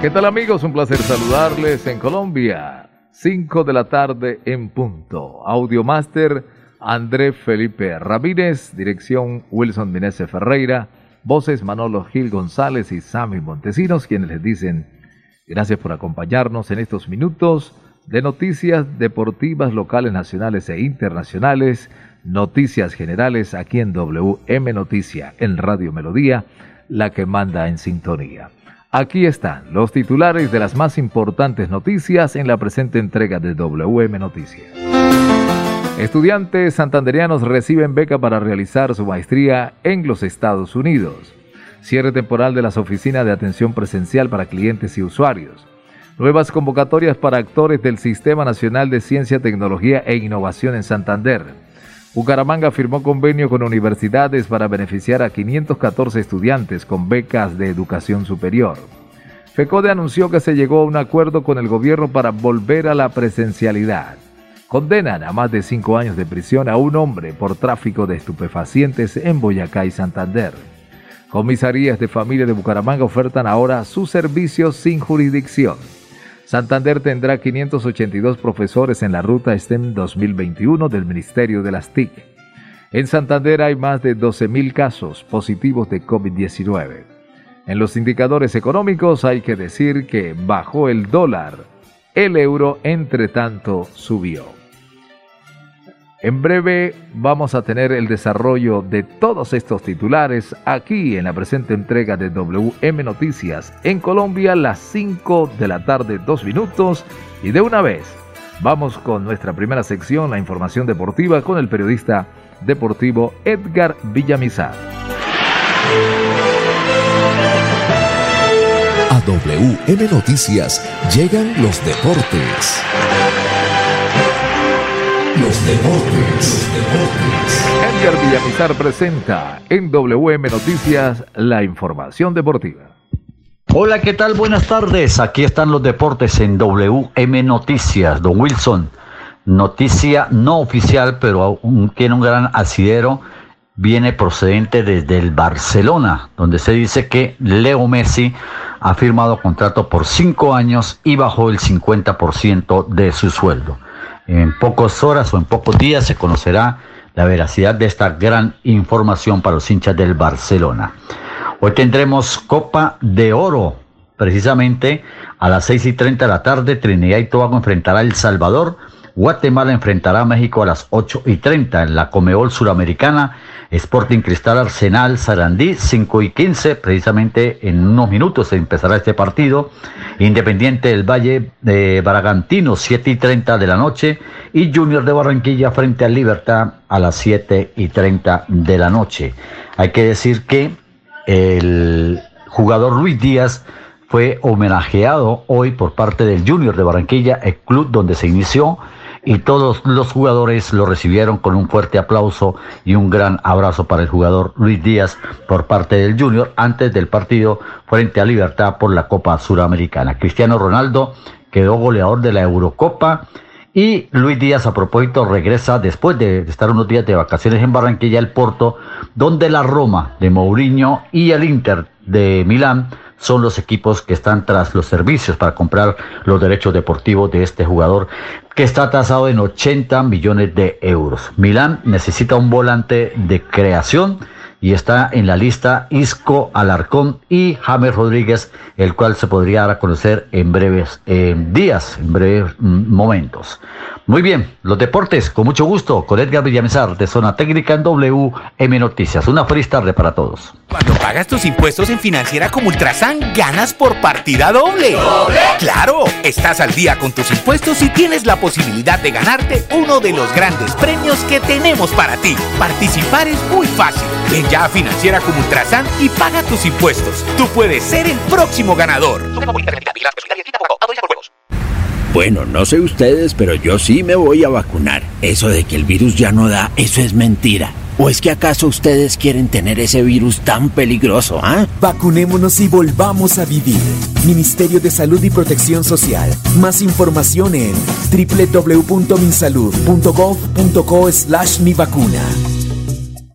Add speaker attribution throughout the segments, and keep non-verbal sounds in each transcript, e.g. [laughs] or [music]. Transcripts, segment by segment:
Speaker 1: ¿Qué tal amigos? Un placer saludarles en Colombia. 5 de la tarde en punto. Audiomaster André Felipe Ramírez, dirección Wilson Minese Ferreira, voces Manolo Gil González y Sammy Montesinos, quienes les dicen gracias por acompañarnos en estos minutos de noticias deportivas locales, nacionales e internacionales, noticias generales aquí en WM Noticia, en Radio Melodía, la que manda en sintonía. Aquí están los titulares de las más importantes noticias en la presente entrega de WM Noticias. Estudiantes santanderianos reciben beca para realizar su maestría en los Estados Unidos. Cierre temporal de las oficinas de atención presencial para clientes y usuarios. Nuevas convocatorias para actores del Sistema Nacional de Ciencia, Tecnología e Innovación en Santander. Bucaramanga firmó convenio con universidades para beneficiar a 514 estudiantes con becas de educación superior. FECODE anunció que se llegó a un acuerdo con el gobierno para volver a la presencialidad. Condenan a más de cinco años de prisión a un hombre por tráfico de estupefacientes en Boyacá y Santander. Comisarías de familia de Bucaramanga ofertan ahora sus servicios sin jurisdicción. Santander tendrá 582 profesores en la ruta STEM 2021 del Ministerio de las TIC. En Santander hay más de 12.000 casos positivos de COVID-19. En los indicadores económicos hay que decir que bajó el dólar. El euro, entre tanto, subió. En breve vamos a tener el desarrollo de todos estos titulares aquí en la presente entrega de WM Noticias en Colombia las 5 de la tarde 2 minutos y de una vez vamos con nuestra primera sección, la información deportiva con el periodista deportivo Edgar Villamizar.
Speaker 2: A WM Noticias llegan los deportes. Los deportes,
Speaker 1: Edgar Villamizar presenta en WM Noticias la información deportiva.
Speaker 3: Hola, ¿qué tal? Buenas tardes. Aquí están los deportes en WM Noticias. Don Wilson, noticia no oficial, pero aún tiene un gran asidero. Viene procedente desde el Barcelona, donde se dice que Leo Messi ha firmado contrato por cinco años y bajó el 50% de su sueldo. En pocas horas o en pocos días se conocerá la veracidad de esta gran información para los hinchas del Barcelona. Hoy tendremos Copa de Oro, precisamente a las 6 y 30 de la tarde. Trinidad y Tobago enfrentará a El Salvador. Guatemala enfrentará a México a las 8 y 30 en la Comeol Suramericana. Sporting Cristal Arsenal Sarandí, 5 y 15, precisamente en unos minutos se empezará este partido. Independiente del Valle de Baragantino, 7 y 30 de la noche. Y Junior de Barranquilla frente al Libertad a las 7 y 30 de la noche. Hay que decir que el jugador Luis Díaz fue homenajeado hoy por parte del Junior de Barranquilla, el club donde se inició y todos los jugadores lo recibieron con un fuerte aplauso y un gran abrazo para el jugador Luis Díaz por parte del Junior antes del partido frente a Libertad por la Copa Suramericana. Cristiano Ronaldo quedó goleador de la Eurocopa y Luis Díaz a propósito regresa después de estar unos días de vacaciones en Barranquilla, el Porto, donde la Roma de Mourinho y el Inter de Milán son los equipos que están tras los servicios para comprar los derechos deportivos de este jugador que está tasado en 80 millones de euros. Milán necesita un volante de creación y está en la lista Isco Alarcón y James Rodríguez, el cual se podría dar a conocer en breves días, en breves mm, momentos. Muy bien, los deportes, con mucho gusto, con Edgar Villamizar de Zona Técnica en WM Noticias. Una feliz tarde para todos.
Speaker 4: Cuando pagas tus impuestos en Financiera como Ultrasan, ganas por partida doble. ¿Doble? ¡Claro! Estás al día con tus impuestos y tienes la posibilidad de ganarte uno de los grandes premios que tenemos para ti. Participar es muy fácil. Ven ya a Financiera como Ultrasan y paga tus impuestos. Tú puedes ser el próximo ganador.
Speaker 5: Bueno, no sé ustedes, pero yo sí me voy a vacunar. Eso de que el virus ya no da, eso es mentira. ¿O es que acaso ustedes quieren tener ese virus tan peligroso, ah?
Speaker 6: Vacunémonos y volvamos a vivir. Ministerio de Salud y Protección Social. Más información en www.minsalud.gov.co slash mi vacuna.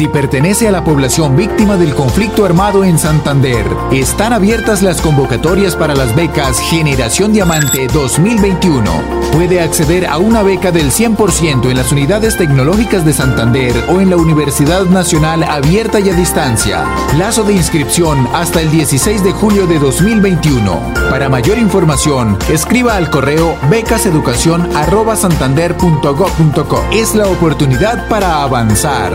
Speaker 2: Si pertenece a la población víctima del conflicto armado en Santander, están abiertas las convocatorias para las becas Generación Diamante 2021. Puede acceder a una beca del 100% en las unidades tecnológicas de Santander o en la Universidad Nacional Abierta y a Distancia. Plazo de inscripción hasta el 16 de julio de 2021. Para mayor información, escriba al correo becaseducación@santander.gov.co. Es la oportunidad para avanzar.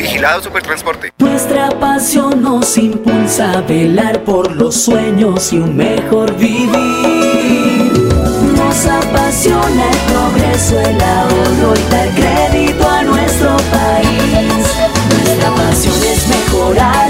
Speaker 7: Vigilado Supertransporte.
Speaker 8: Nuestra pasión nos impulsa a velar por los sueños y un mejor vivir. Nos apasiona el progreso, el ahorro y dar crédito a nuestro país. Nuestra pasión es mejorar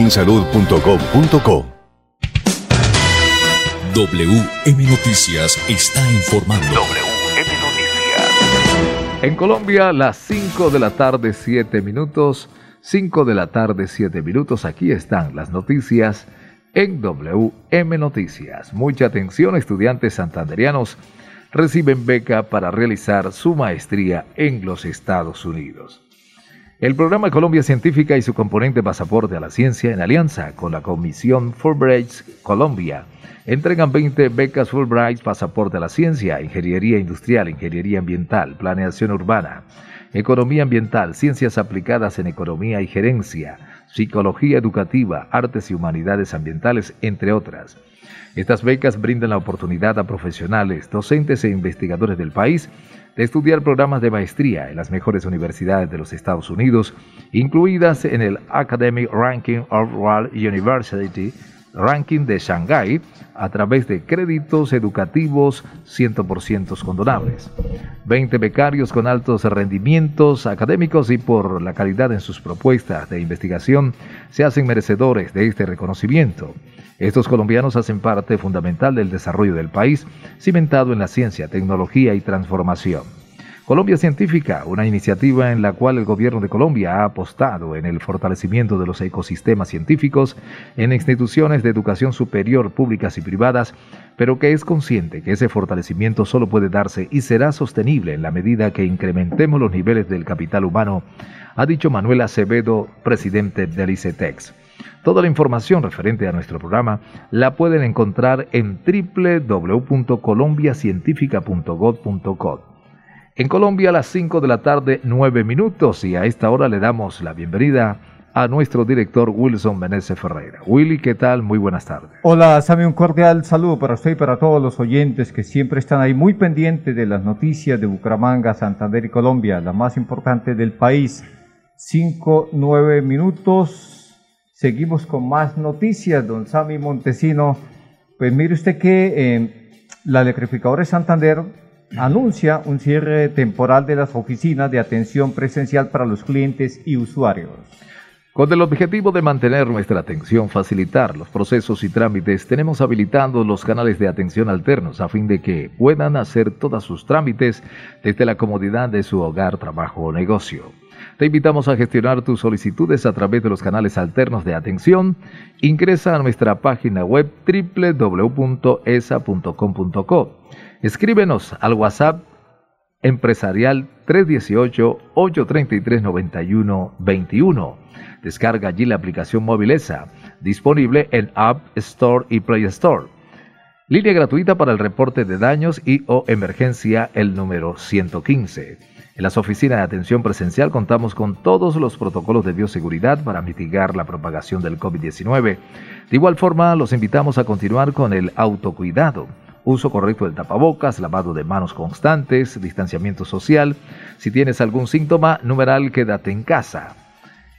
Speaker 9: www.minsalud.gov.co.
Speaker 10: WM Noticias está informando.
Speaker 1: WM Noticias. En Colombia, las 5 de la tarde, 7 minutos. 5 de la tarde, 7 minutos. Aquí están las noticias en WM Noticias. Mucha atención, estudiantes santanderianos reciben beca para realizar su maestría en los Estados Unidos. El programa Colombia Científica y su componente Pasaporte a la Ciencia, en alianza con la Comisión Fulbright Colombia, entregan 20 becas Fulbright Pasaporte a la Ciencia, Ingeniería Industrial, Ingeniería Ambiental, Planeación Urbana, Economía Ambiental, Ciencias Aplicadas en Economía y Gerencia, Psicología Educativa, Artes y Humanidades Ambientales, entre otras. Estas becas brindan la oportunidad a profesionales, docentes e investigadores del país de estudiar programas de maestría en las mejores universidades de los Estados Unidos, incluidas en el Academic Ranking of World University Ranking de Shanghái a través de créditos educativos 100% condonables. 20 becarios con altos rendimientos académicos y por la calidad en sus propuestas de investigación se hacen merecedores de este reconocimiento. Estos colombianos hacen parte fundamental del desarrollo del país, cimentado en la ciencia, tecnología y transformación. Colombia Científica, una iniciativa en la cual el gobierno de Colombia ha apostado en el fortalecimiento de los ecosistemas científicos en instituciones de educación superior públicas y privadas, pero que es consciente que ese fortalecimiento solo puede darse y será sostenible en la medida que incrementemos los niveles del capital humano, ha dicho Manuel Acevedo, presidente del ICETEX. Toda la información referente a nuestro programa la pueden encontrar en www.colombiacientifica.gov.co. En Colombia a las 5 de la tarde, 9 minutos, y a esta hora le damos la bienvenida a nuestro director Wilson Meneses Ferreira. Willy, ¿qué tal? Muy buenas tardes.
Speaker 11: Hola, Sammy, un cordial saludo para usted y para todos los oyentes que siempre están ahí muy pendientes de las noticias de Bucaramanga, Santander y Colombia, la más importante del país. 5, 9 minutos. Seguimos con más noticias, don Sammy Montesino. Pues mire usted que eh, la electrificadora de Santander anuncia un cierre temporal de las oficinas de atención presencial para los clientes y usuarios.
Speaker 1: Con el objetivo de mantener nuestra atención, facilitar los procesos y trámites, tenemos habilitados los canales de atención alternos a fin de que puedan hacer todos sus trámites desde la comodidad de su hogar, trabajo o negocio. Te invitamos a gestionar tus solicitudes a través de los canales alternos de atención. Ingresa a nuestra página web www.esa.com.co. Escríbenos al WhatsApp empresarial 318-833-9121. Descarga allí la aplicación móvil ESA, disponible en App Store y Play Store. Línea gratuita para el reporte de daños y o emergencia el número 115. En las oficinas de atención presencial contamos con todos los protocolos de bioseguridad para mitigar la propagación del COVID-19. De igual forma, los invitamos a continuar con el autocuidado uso correcto del tapabocas, lavado de manos constantes, distanciamiento social. Si tienes algún síntoma, numeral, quédate en casa.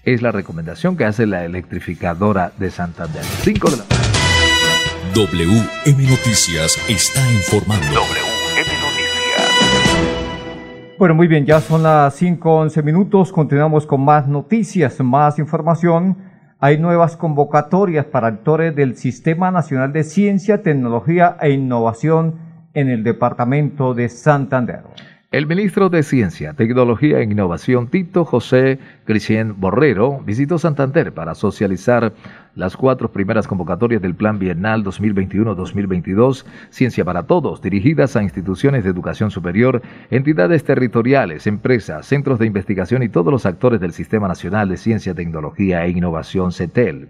Speaker 1: Es la recomendación que hace la electrificadora de Santander. 5 de la
Speaker 10: WM Noticias está informando.
Speaker 11: Bueno, muy bien, ya son las 5.11 minutos. Continuamos con más noticias, más información. Hay nuevas convocatorias para actores del Sistema Nacional de Ciencia, Tecnología e Innovación en el Departamento de Santander.
Speaker 1: El ministro de Ciencia, Tecnología e Innovación, Tito José Cristian Borrero, visitó Santander para socializar las cuatro primeras convocatorias del Plan Bienal 2021-2022, Ciencia para Todos, dirigidas a instituciones de educación superior, entidades territoriales, empresas, centros de investigación y todos los actores del Sistema Nacional de Ciencia, Tecnología e Innovación, CETEL.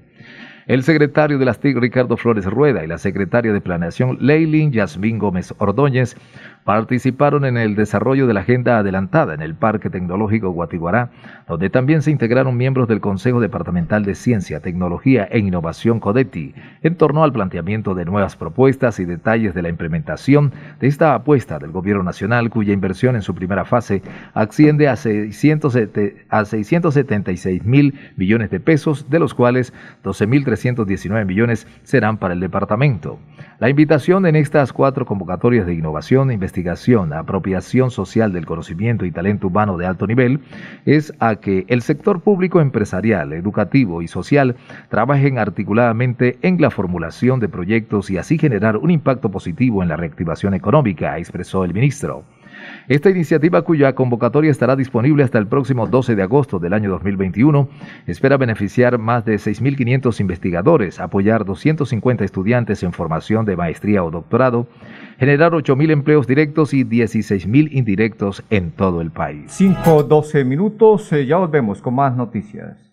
Speaker 1: El secretario de las TIC, Ricardo Flores Rueda, y la secretaria de Planeación, Leilin Yasmín Gómez Ordóñez, participaron en el desarrollo de la agenda adelantada en el Parque Tecnológico Guatiguará, donde también se integraron miembros del Consejo Departamental de Ciencia, Tecnología e Innovación CODETI, en torno al planteamiento de nuevas propuestas y detalles de la implementación de esta apuesta del Gobierno Nacional, cuya inversión en su primera fase asciende a, 676 mil millones de pesos, de los cuales 12.319 millones serán para el departamento. La invitación en estas cuatro convocatorias de innovación, investigación, apropiación social del conocimiento y talento humano de alto nivel es a que el sector público empresarial, educativo y social trabajen articuladamente en la formulación de proyectos y así generar un impacto positivo en la reactivación económica, expresó el ministro. Esta iniciativa, cuya convocatoria estará disponible hasta el próximo 12 de agosto del año 2021, espera beneficiar más de 6.500 investigadores, apoyar 250 estudiantes en formación de maestría o doctorado, generar 8.000 empleos directos y 16.000 indirectos en todo el país.
Speaker 11: 5, 12 minutos, eh, ya volvemos con más noticias.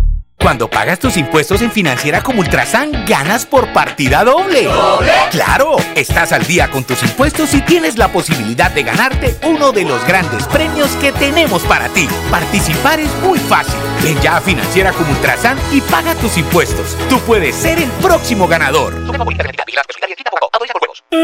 Speaker 4: Cuando pagas tus impuestos en Financiera como Ultrasan, ganas por partida doble. ¿Doble? ¡Claro! Estás al día con tus impuestos y tienes la posibilidad de ganarte uno de los grandes premios que tenemos para ti. Participar es muy fácil. Ven ya a Financiera como Ultrasan y paga tus impuestos. Tú puedes ser el próximo ganador.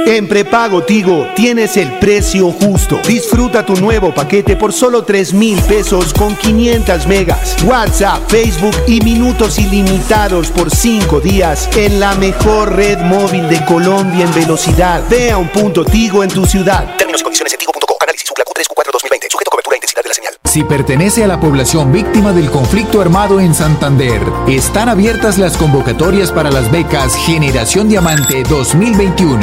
Speaker 12: En prepago Tigo tienes el precio justo. Disfruta tu nuevo paquete por solo 3 mil pesos con 500 megas. WhatsApp, Facebook y minutos ilimitados por 5 días en la mejor red móvil de Colombia en velocidad. Ve a un punto Tigo en tu ciudad.
Speaker 13: Términos y condiciones en tigo.co. Análisis Q3 Q4 2020. Sujeto a cobertura e intensidad de la señal.
Speaker 2: Si pertenece a la población víctima del conflicto armado en Santander. Están abiertas las convocatorias para las becas Generación Diamante 2021.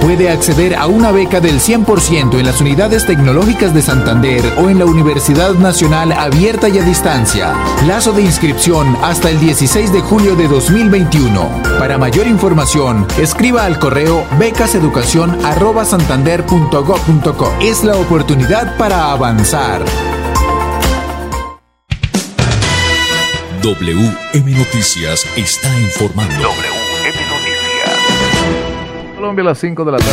Speaker 2: Puede acceder a una beca del 100% en las unidades tecnológicas de Santander o en la Universidad Nacional Abierta y a Distancia. Plazo de inscripción hasta el 16 de julio de 2021. Para mayor información, escriba al correo becaseducación.santander.gov.co. Es la oportunidad para avanzar.
Speaker 10: WM Noticias está informando.
Speaker 1: WM Noticias. Colombia a las 5 de la tarde.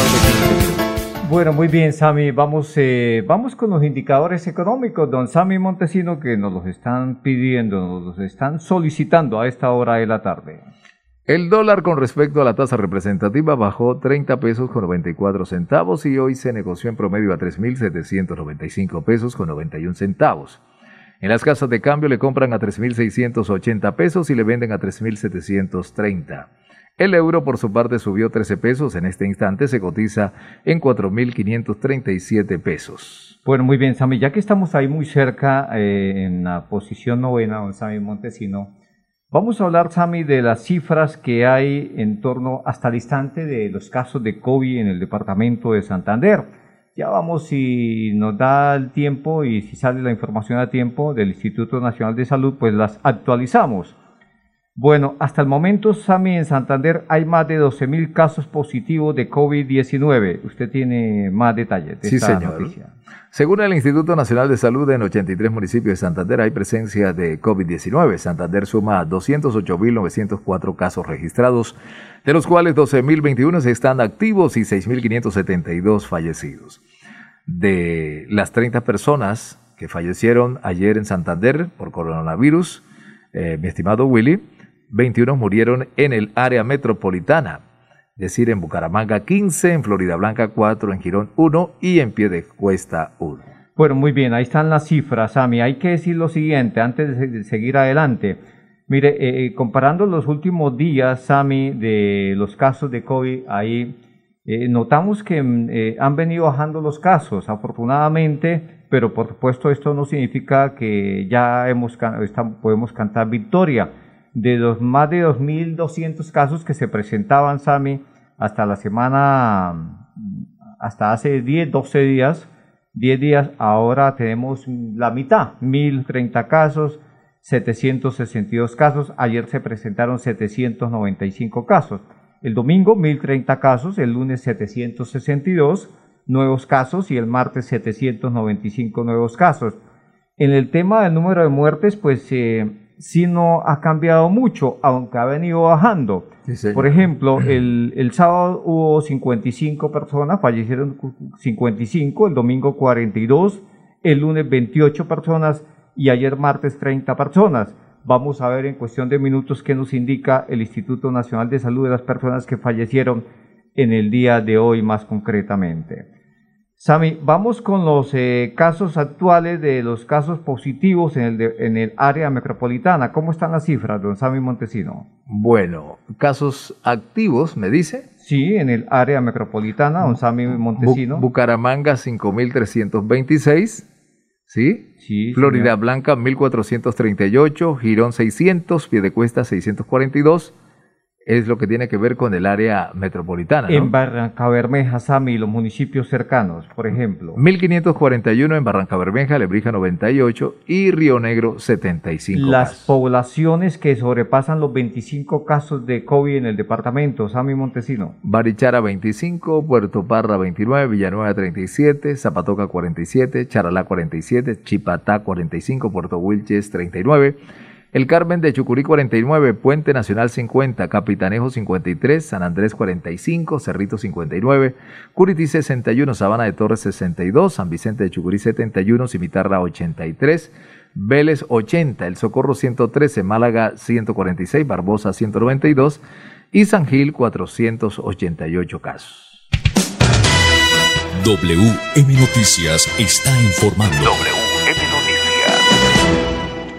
Speaker 11: Bueno, muy bien, Sami. Vamos, eh, vamos con los indicadores económicos. Don Sami Montesino, que nos los están pidiendo, nos los están solicitando a esta hora de la tarde.
Speaker 1: El dólar con respecto a la tasa representativa bajó 30 pesos con 94 centavos y hoy se negoció en promedio a 3.795 pesos con 91 centavos. En las casas de cambio le compran a 3.680 pesos y le venden a 3.730. El euro por su parte subió 13 pesos, en este instante se cotiza en 4.537 pesos.
Speaker 11: Bueno, muy bien, Sami, ya que estamos ahí muy cerca eh, en la posición novena, don Sami Montesino, vamos a hablar, Sami, de las cifras que hay en torno hasta el instante de los casos de COVID en el departamento de Santander. Ya vamos, si nos da el tiempo y si sale la información a tiempo del Instituto Nacional de Salud, pues las actualizamos. Bueno, hasta el momento, Sami, en Santander hay más de 12.000 casos positivos de COVID-19. Usted tiene más detalles de
Speaker 1: sí,
Speaker 11: esta
Speaker 1: señor.
Speaker 11: noticia.
Speaker 1: Según el Instituto Nacional de Salud, en 83 municipios de Santander hay presencia de COVID-19. Santander suma 208.904 casos registrados, de los cuales 12.021 están activos y 6.572 fallecidos. De las 30 personas que fallecieron ayer en Santander por coronavirus, eh, mi estimado Willy, 21 murieron en el área metropolitana, es decir, en Bucaramanga 15, en Florida Blanca 4, en Girón 1 y en Piedecuesta 1.
Speaker 11: Bueno, muy bien, ahí están las cifras, Sami. Hay que decir lo siguiente antes de se- seguir adelante. Mire, eh, eh, comparando los últimos días, Sami, de los casos de COVID, ahí eh, notamos que mm, eh, han venido bajando los casos, afortunadamente, pero por supuesto esto no significa que ya hemos, podemos cantar victoria. De los más de 2.200 casos que se presentaban, Sami, hasta la semana, hasta hace 10, 12 días, 10 días, ahora tenemos la mitad, 1030 casos, 762 casos, ayer se presentaron 795 casos, el domingo 1030 casos, el lunes 762 nuevos casos. Y el martes 795 nuevos casos. En el tema del número de muertes, pues eh, sí no ha cambiado mucho, aunque ha venido bajando. Por ejemplo, el, el sábado hubo 55 personas, fallecieron 55, el domingo 42, el lunes 28 personas y ayer martes 30 personas. Vamos a ver en cuestión de minutos qué nos indica el Instituto Nacional de Salud de las personas que fallecieron en el día de hoy más concretamente. Sami, vamos con los eh, casos actuales de los casos positivos en el, de- en el área metropolitana. ¿Cómo están las cifras, don Sami Montesino?
Speaker 1: Bueno, casos activos, me dice.
Speaker 11: Sí, en el área metropolitana, don Sami Montesino.
Speaker 1: Bu- Bucaramanga 5.326, ¿sí?
Speaker 11: Sí,
Speaker 1: Florida
Speaker 11: señor.
Speaker 1: Blanca 1.438, Girón 600, Piedecuesta 642, es lo que tiene que ver con el área metropolitana. ¿no?
Speaker 11: En Barranca Bermeja, Sami, y los municipios cercanos, por ejemplo.
Speaker 1: 1541 en Barranca Bermeja, Lebrija 98 y Río Negro 75.
Speaker 11: Las
Speaker 1: casos.
Speaker 11: poblaciones que sobrepasan los 25 casos de COVID en el departamento, Sami Montesino.
Speaker 1: Barichara 25, Puerto Parra 29, Villanueva 37, Zapatoca 47, Charalá 47, Chipatá 45, Puerto Wilches 39, El Carmen de Chucurí 49, Puente Nacional 50, Capitanejo 53, San Andrés 45, Cerrito 59, Curití 61, Sabana de Torres 62, San Vicente de Chucurí 71, Cimitarra 83, Vélez 80, El Socorro 113, Málaga 146, Barbosa 192 y San Gil 488 casos.
Speaker 10: WM Noticias está informando.
Speaker 1: WM Noticias.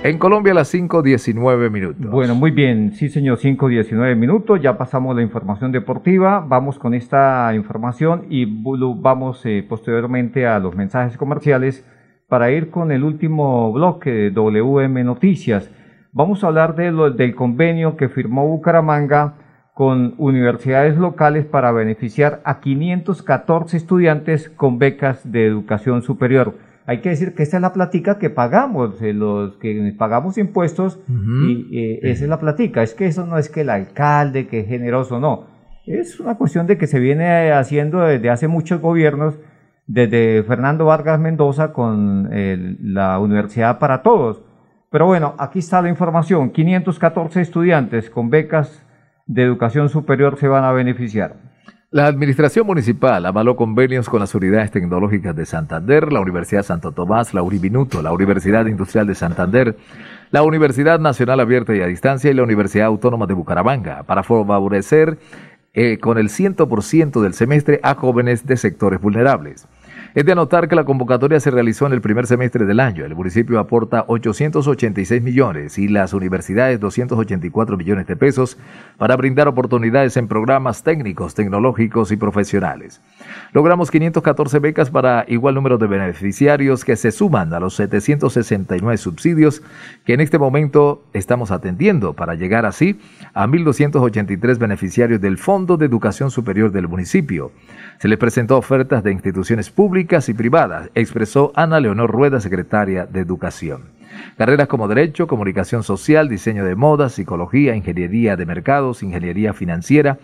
Speaker 1: En Colombia a las 5.19 minutos.
Speaker 11: Bueno, muy bien, sí señor, 5.19 minutos, ya pasamos la información deportiva, vamos con esta información y vamos eh, posteriormente a los mensajes comerciales para ir con el último bloque de WM Noticias. Vamos a hablar de lo, del convenio que firmó Bucaramanga con universidades locales para beneficiar a 514 estudiantes con becas de educación superior. Hay que decir que esta es la platica que pagamos, eh, los que pagamos impuestos, y eh, esa es la platica. Es que eso no es que el alcalde, que es generoso, no. Es una cuestión de que se viene haciendo desde hace muchos gobiernos, desde Fernando Vargas Mendoza con la Universidad para Todos. Pero bueno, aquí está la información. 514 estudiantes con becas de educación superior se van a beneficiar.
Speaker 1: La Administración Municipal avaló convenios con las unidades tecnológicas de Santander, la Universidad Santo Tomás, la Uribinuto, la Universidad Industrial de Santander, la Universidad Nacional Abierta y a Distancia y la Universidad Autónoma de Bucaramanga para favorecer eh, con el 100% del semestre a jóvenes de sectores vulnerables. Es de anotar que la convocatoria se realizó en el primer semestre del año. El municipio aporta 886 millones y las universidades 284 millones de pesos para brindar oportunidades en programas técnicos, tecnológicos y profesionales. Logramos 514 becas para igual número de beneficiarios que se suman a los 769 subsidios que en este momento estamos atendiendo para llegar así a 1.283 beneficiarios del Fondo de Educación Superior del municipio. Se les presentó ofertas de instituciones públicas y privadas, expresó Ana Leonor Rueda, secretaria de Educación. Carreras como Derecho, Comunicación Social, Diseño de Moda, Psicología, Ingeniería de Mercados, Ingeniería Financiera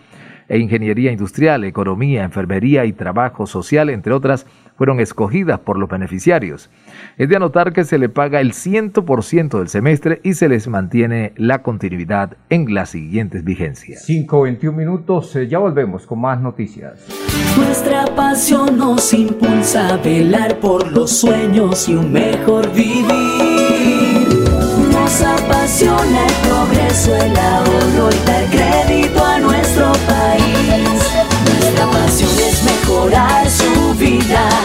Speaker 1: e Ingeniería Industrial, Economía, Enfermería y Trabajo Social, entre otras, fueron escogidas por los beneficiarios. Es de anotar que se le paga el 100% del semestre y se les mantiene la continuidad en las siguientes vigencias.
Speaker 11: 5.21 minutos, eh, ya volvemos con más noticias.
Speaker 8: Nuestra pasión nos impulsa a velar por los sueños y un mejor vivir. Nos apasiona el progreso, el ahorro y dar crédito a nuestro país. Nuestra pasión es mejorar su vida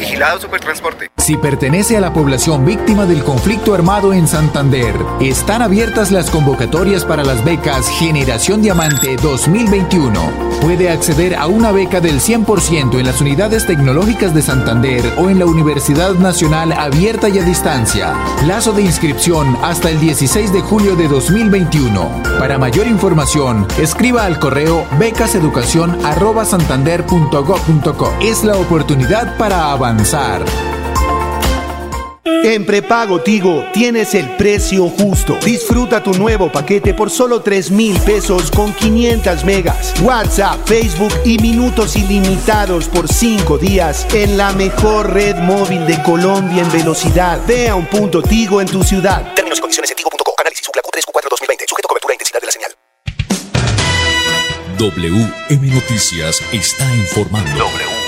Speaker 7: Vigilado Supertransporte.
Speaker 2: Si pertenece a la población víctima del conflicto armado en Santander, están abiertas las convocatorias para las becas Generación Diamante 2021. Puede acceder a una beca del 100% en las unidades tecnológicas de Santander o en la Universidad Nacional Abierta y a Distancia. Plazo de inscripción hasta el 16 de julio de 2021. Para mayor información, escriba al correo becaseducación@santander.gov.co. Es la oportunidad para avanzar.
Speaker 12: En prepago Tigo tienes el precio justo. Disfruta tu nuevo paquete por solo 3 mil pesos con 500 megas, WhatsApp, Facebook y minutos ilimitados por 5 días en la mejor red móvil de Colombia en velocidad. Ve a un punto Tigo en tu ciudad.
Speaker 13: Términos y condiciones en tigo.co. Análisis Q3 Q4 2020. Sujeto a cobertura e intensidad de la señal.
Speaker 10: WM Noticias está informando.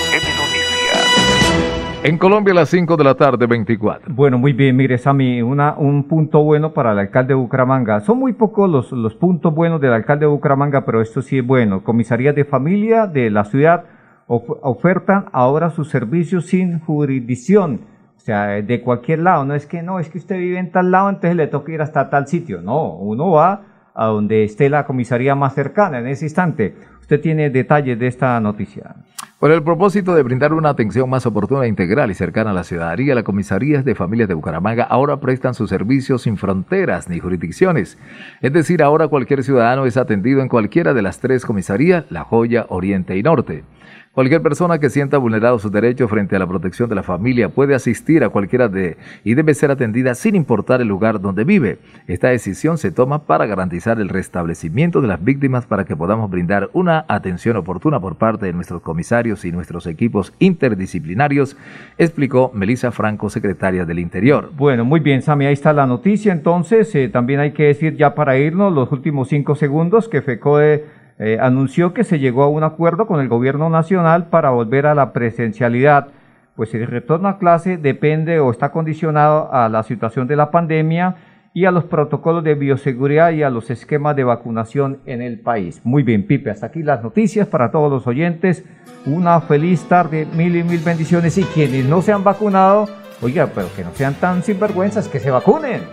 Speaker 1: En Colombia a las 5 de la tarde, 24.
Speaker 11: Bueno, muy bien, mire, Sammy, una, un punto bueno para el alcalde de Bucaramanga. Son muy pocos los, los puntos buenos del alcalde de Bucaramanga, pero esto sí es bueno. Comisaría de familia de la ciudad of- ofertan ahora sus servicios sin jurisdicción. O sea, de cualquier lado. No es que no, es que usted vive en tal lado, entonces le toca ir hasta tal sitio. No, uno va a donde esté la comisaría más cercana en ese instante. Usted tiene detalles de esta noticia.
Speaker 1: Por el propósito de brindar una atención más oportuna, integral y cercana a la ciudadanía, las comisarías de familias de Bucaramanga ahora prestan sus servicios sin fronteras ni jurisdicciones. Es decir, ahora cualquier ciudadano es atendido en cualquiera de las tres comisarías, La Joya, Oriente y Norte. Cualquier persona que sienta vulnerados sus derechos frente a la protección de la familia puede asistir a cualquiera de y debe ser atendida sin importar el lugar donde vive. Esta decisión se toma para garantizar el restablecimiento de las víctimas para que podamos brindar una atención oportuna por parte de nuestros comisarios y nuestros equipos interdisciplinarios, explicó Melissa Franco, secretaria del Interior.
Speaker 11: Bueno, muy bien, Sami, ahí está la noticia. Entonces, eh, también hay que decir ya para irnos los últimos cinco segundos que FECOE eh, anunció que se llegó a un acuerdo con el gobierno nacional para volver a la presencialidad, pues el retorno a clase depende o está condicionado a la situación de la pandemia y a los protocolos de bioseguridad y a los esquemas de vacunación en el país. Muy bien, Pipe, hasta aquí las noticias para todos los oyentes. Una feliz tarde, mil y mil bendiciones y quienes no se han vacunado, oiga, pero que no sean tan sinvergüenzas, que se vacunen. [laughs]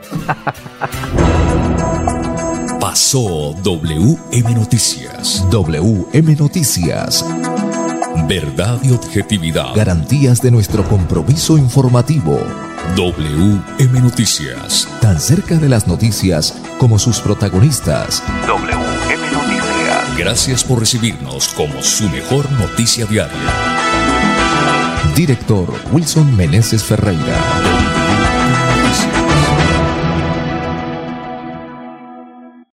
Speaker 10: Pasó WM Noticias. WM Noticias. Verdad y objetividad. Garantías de nuestro compromiso informativo. WM Noticias. Tan cerca de las noticias como sus protagonistas. WM Noticias. Gracias por recibirnos como su mejor noticia diaria. Director Wilson Meneses Ferreira.